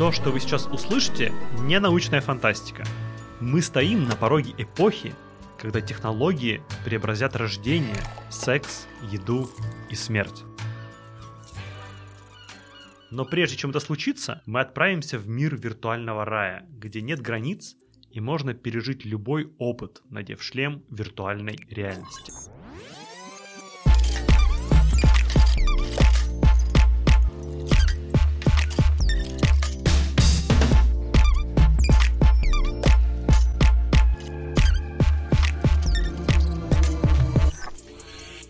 То, что вы сейчас услышите, не научная фантастика. Мы стоим на пороге эпохи, когда технологии преобразят рождение, секс, еду и смерть. Но прежде чем это случится, мы отправимся в мир виртуального рая, где нет границ и можно пережить любой опыт, надев шлем виртуальной реальности.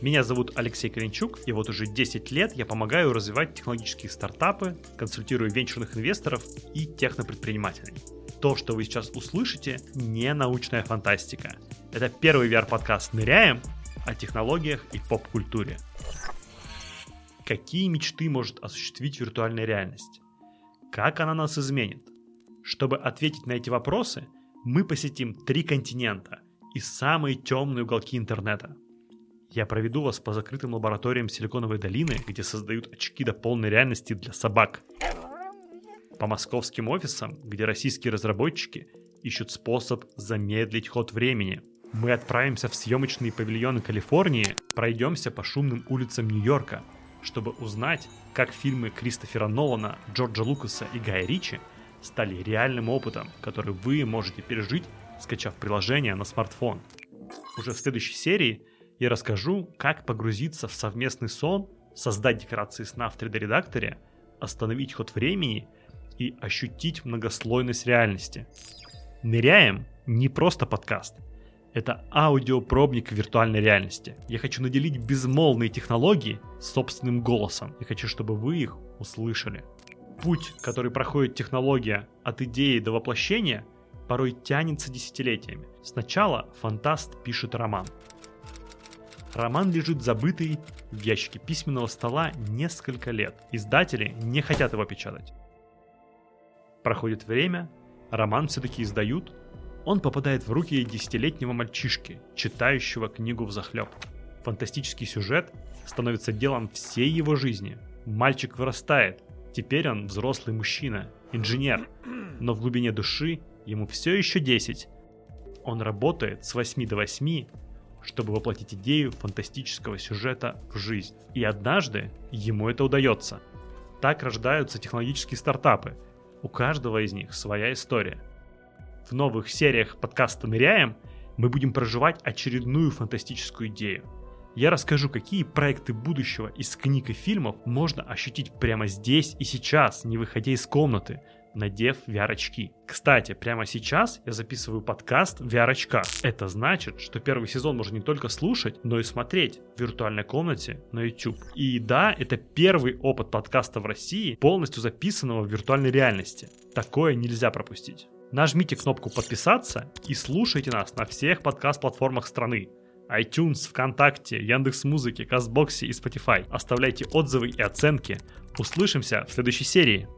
Меня зовут Алексей Коренчук, и вот уже 10 лет я помогаю развивать технологические стартапы, консультирую венчурных инвесторов и технопредпринимателей. То, что вы сейчас услышите, не научная фантастика. Это первый VR-подкаст «Ныряем» о технологиях и поп-культуре. Какие мечты может осуществить виртуальная реальность? Как она нас изменит? Чтобы ответить на эти вопросы, мы посетим три континента и самые темные уголки интернета – я проведу вас по закрытым лабораториям Силиконовой долины, где создают очки до полной реальности для собак. По московским офисам, где российские разработчики ищут способ замедлить ход времени. Мы отправимся в съемочные павильоны Калифорнии, пройдемся по шумным улицам Нью-Йорка, чтобы узнать, как фильмы Кристофера Нолана, Джорджа Лукаса и Гая Ричи стали реальным опытом, который вы можете пережить, скачав приложение на смартфон. Уже в следующей серии я расскажу, как погрузиться в совместный сон, создать декорации сна в 3D-редакторе, остановить ход времени и ощутить многослойность реальности. Ныряем не просто подкаст. Это аудиопробник виртуальной реальности. Я хочу наделить безмолвные технологии собственным голосом. Я хочу, чтобы вы их услышали. Путь, который проходит технология от идеи до воплощения, порой тянется десятилетиями. Сначала фантаст пишет роман, Роман лежит забытый в ящике письменного стола несколько лет. Издатели не хотят его печатать. Проходит время, роман все-таки издают, он попадает в руки десятилетнего мальчишки, читающего книгу в захлеб. Фантастический сюжет становится делом всей его жизни. Мальчик вырастает, теперь он взрослый мужчина, инженер, но в глубине души ему все еще 10. Он работает с 8 до 8 чтобы воплотить идею фантастического сюжета в жизнь. И однажды ему это удается. Так рождаются технологические стартапы. У каждого из них своя история. В новых сериях подкаста «Ныряем» мы будем проживать очередную фантастическую идею. Я расскажу, какие проекты будущего из книг и фильмов можно ощутить прямо здесь и сейчас, не выходя из комнаты – надев VR-очки. Кстати, прямо сейчас я записываю подкаст в VR-очках. Это значит, что первый сезон можно не только слушать, но и смотреть в виртуальной комнате на YouTube. И да, это первый опыт подкаста в России, полностью записанного в виртуальной реальности. Такое нельзя пропустить. Нажмите кнопку подписаться и слушайте нас на всех подкаст-платформах страны iTunes, ВКонтакте, Яндекс.Музыке, Казбоксе и Spotify. Оставляйте отзывы и оценки. Услышимся в следующей серии.